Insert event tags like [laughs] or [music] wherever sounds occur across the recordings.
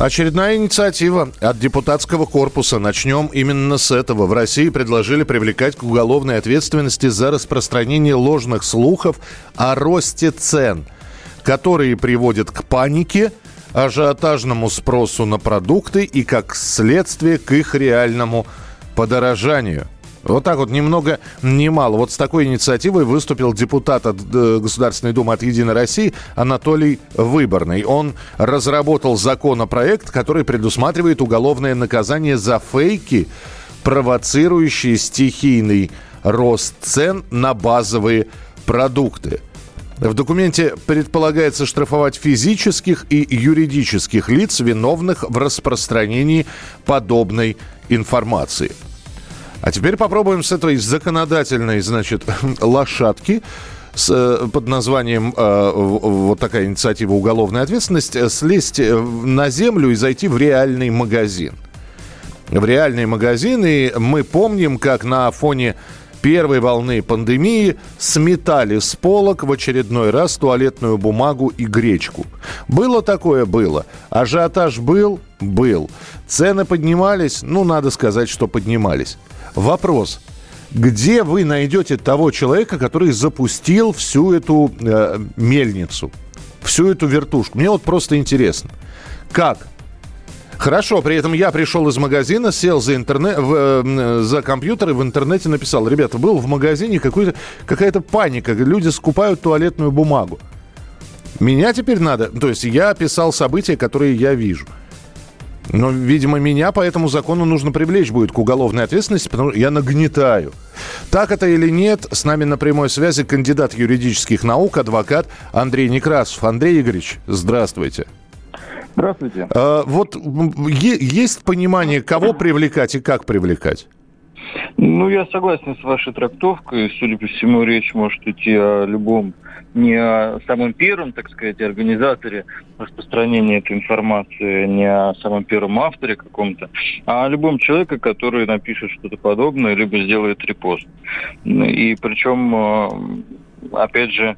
Очередная инициатива от депутатского корпуса. Начнем именно с этого. В России предложили привлекать к уголовной ответственности за распространение ложных слухов о росте цен, которые приводят к панике, ажиотажному спросу на продукты и, как следствие, к их реальному подорожанию – вот так вот, ни много, мало. Вот с такой инициативой выступил депутат от э, Государственной Думы от «Единой России» Анатолий Выборный. Он разработал законопроект, который предусматривает уголовное наказание за фейки, провоцирующие стихийный рост цен на базовые продукты. В документе предполагается штрафовать физических и юридических лиц, виновных в распространении подобной информации – а теперь попробуем с этой законодательной, значит, [laughs] лошадки с, э, под названием э, вот такая инициатива уголовная ответственность э, слезть на землю и зайти в реальный магазин. В реальный магазин, и мы помним, как на фоне первой волны пандемии сметали с полок в очередной раз туалетную бумагу и гречку. Было такое? Было. Ажиотаж был? Был. Цены поднимались? Ну, надо сказать, что поднимались. Вопрос. Где вы найдете того человека, который запустил всю эту э, мельницу, всю эту вертушку? Мне вот просто интересно. Как? Хорошо, при этом я пришел из магазина, сел за, интернет, в, э, за компьютер и в интернете написал, ребята, был в магазине какая-то паника, люди скупают туалетную бумагу. Меня теперь надо, то есть я описал события, которые я вижу – но, видимо, меня по этому закону нужно привлечь будет к уголовной ответственности, потому что я нагнетаю. Так это или нет, с нами на прямой связи кандидат юридических наук, адвокат Андрей Некрасов. Андрей Игоревич, здравствуйте. Здравствуйте. А, вот есть понимание, кого привлекать и как привлекать? Ну, я согласен с вашей трактовкой. Судя по всему, речь может идти о любом не о самом первом, так сказать, организаторе распространения этой информации, не о самом первом авторе каком-то, а о любом человеке, который напишет что-то подобное, либо сделает репост. И причем, э, опять же,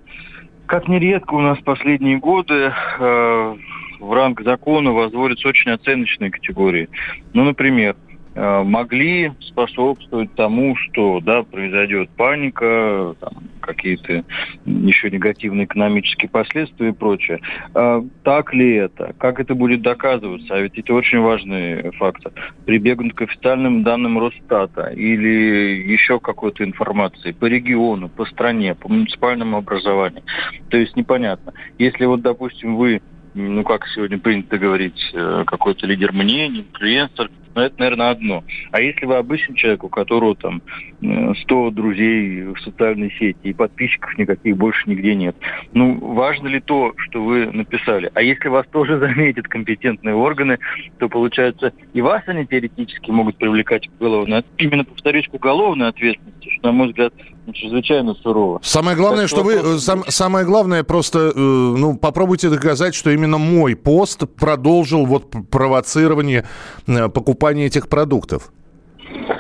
как нередко у нас последние годы э, в ранг закона возводятся очень оценочные категории. Ну, например, могли способствовать тому, что да, произойдет паника, какие-то еще негативные экономические последствия и прочее. А, так ли это? Как это будет доказываться? А ведь это очень важный фактор. Прибегнуть к официальным данным Росстата или еще какой-то информации по региону, по стране, по муниципальному образованию. То есть непонятно. Если вот, допустим, вы ну, как сегодня принято говорить, э, какой-то лидер мнений, инфлюенсер, но это, наверное, одно. А если вы обычный человек, у которого там 100 друзей в социальной сети и подписчиков никаких больше нигде нет, ну, важно ли то, что вы написали? А если вас тоже [laughs] заметят компетентные органы, то, получается, и вас они теоретически могут привлекать к уголовной, именно, повторюсь, к уголовной ответственности, что, на мой взгляд, чрезвычайно сурово. Самое главное, так что, вы, сам, самое главное, просто, э, ну, попробуйте доказать, что именно мой пост продолжил вот провоцирование э, покупания этих продуктов.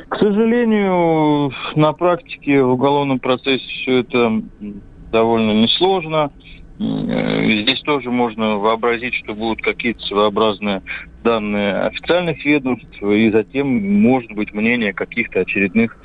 К сожалению, на практике в уголовном процессе все это довольно несложно. Э, здесь тоже можно вообразить, что будут какие-то своеобразные данные официальных ведомств, и затем может быть мнение каких-то очередных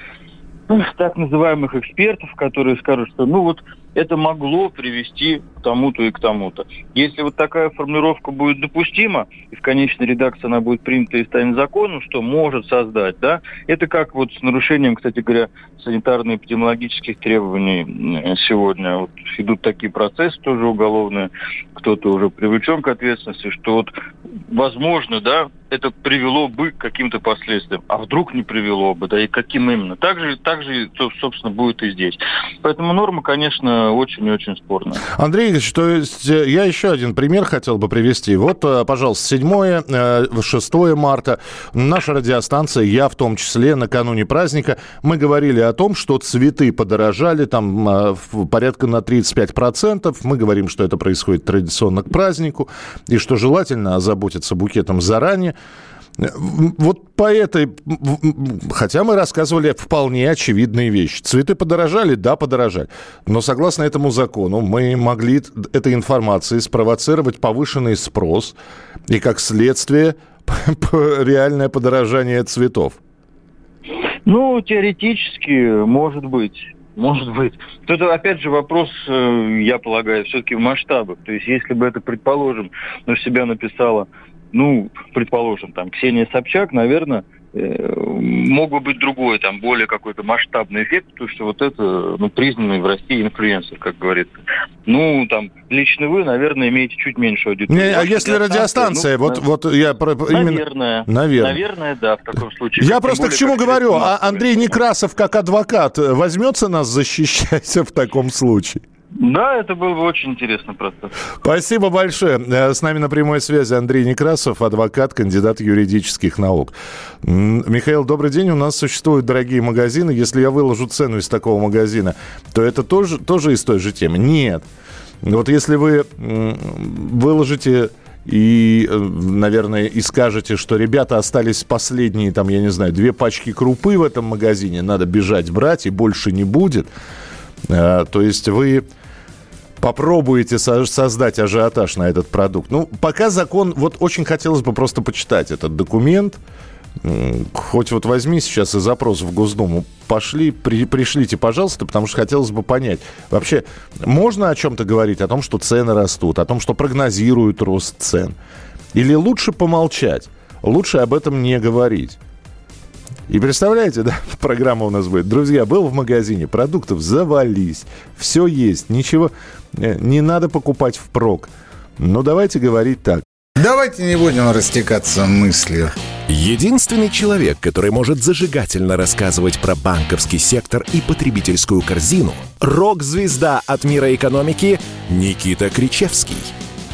так называемых экспертов, которые скажут, что ну вот это могло привести к тому-то и к тому-то. Если вот такая формулировка будет допустима, и в конечной редакции она будет принята и станет законом, что может создать, да, это как вот с нарушением, кстати говоря, санитарно-эпидемиологических требований сегодня. Вот идут такие процессы тоже уголовные, кто-то уже привлечен к ответственности, что вот возможно, да, это привело бы к каким-то последствиям. А вдруг не привело бы, да, и каким именно. Так же, так же собственно, будет и здесь. Поэтому норма, конечно, очень и очень спорно. Андрей Игоревич, то есть э, я еще один пример хотел бы привести. Вот, э, пожалуйста, 7 6 марта наша радиостанция, я в том числе, накануне праздника, мы говорили о том, что цветы подорожали там порядка на 35%. Мы говорим, что это происходит традиционно к празднику, и что желательно озаботиться букетом заранее. Вот по этой... Хотя мы рассказывали вполне очевидные вещи. Цветы подорожали? Да, подорожали. Но согласно этому закону мы могли этой информацией спровоцировать повышенный спрос и, как следствие, [laughs] реальное подорожание цветов. Ну, теоретически, может быть. Может быть. Тут опять же вопрос, э, я полагаю, все-таки в масштабах. То есть, если бы это, предположим, на себя написала ну, предположим, там, Ксения Собчак, наверное, э, мог бы быть другой, там, более какой-то масштабный эффект, потому что вот это, ну, признанный в России инфлюенсер, как говорится. Ну, там, лично вы, наверное, имеете чуть меньше аудитории. Не, а если радиостанция, ну, вот, вот я про, наверное, именно... Наверное. Наверное, да, в таком случае. Я просто более, к чему говорю, а Андрей Некрасов как адвокат возьмется нас защищать [laughs] в таком случае? Да, это был бы очень интересный процесс. Спасибо большое. Э, с нами на прямой связи Андрей Некрасов, адвокат, кандидат юридических наук. Михаил, добрый день. У нас существуют дорогие магазины. Если я выложу цену из такого магазина, то это тоже, тоже из той же темы? Нет. Вот если вы выложите и, э, наверное, и скажете, что ребята остались последние, там, я не знаю, две пачки крупы в этом магазине, надо бежать брать, и больше не будет – Э, то есть вы попробуете создать ажиотаж на этот продукт. Ну, пока закон, вот очень хотелось бы просто почитать этот документ. Хоть вот возьми сейчас и запрос в Госдуму, пошли, при, пришлите, пожалуйста, потому что хотелось бы понять, вообще можно о чем-то говорить, о том, что цены растут, о том, что прогнозируют рост цен? Или лучше помолчать, лучше об этом не говорить? И представляете, да, [laughs] программа у нас будет. Друзья, был в магазине, продуктов завались, все есть, ничего э, не надо покупать впрок. Но давайте говорить так. Давайте не будем растекаться мыслью. Единственный человек, который может зажигательно рассказывать про банковский сектор и потребительскую корзину – рок-звезда от мира экономики Никита Кричевский –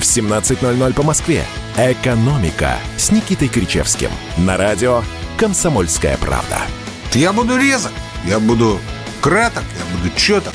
в 17.00 по Москве. «Экономика» с Никитой Кричевским. На радио «Комсомольская правда». Я буду резок, я буду краток, я буду четок.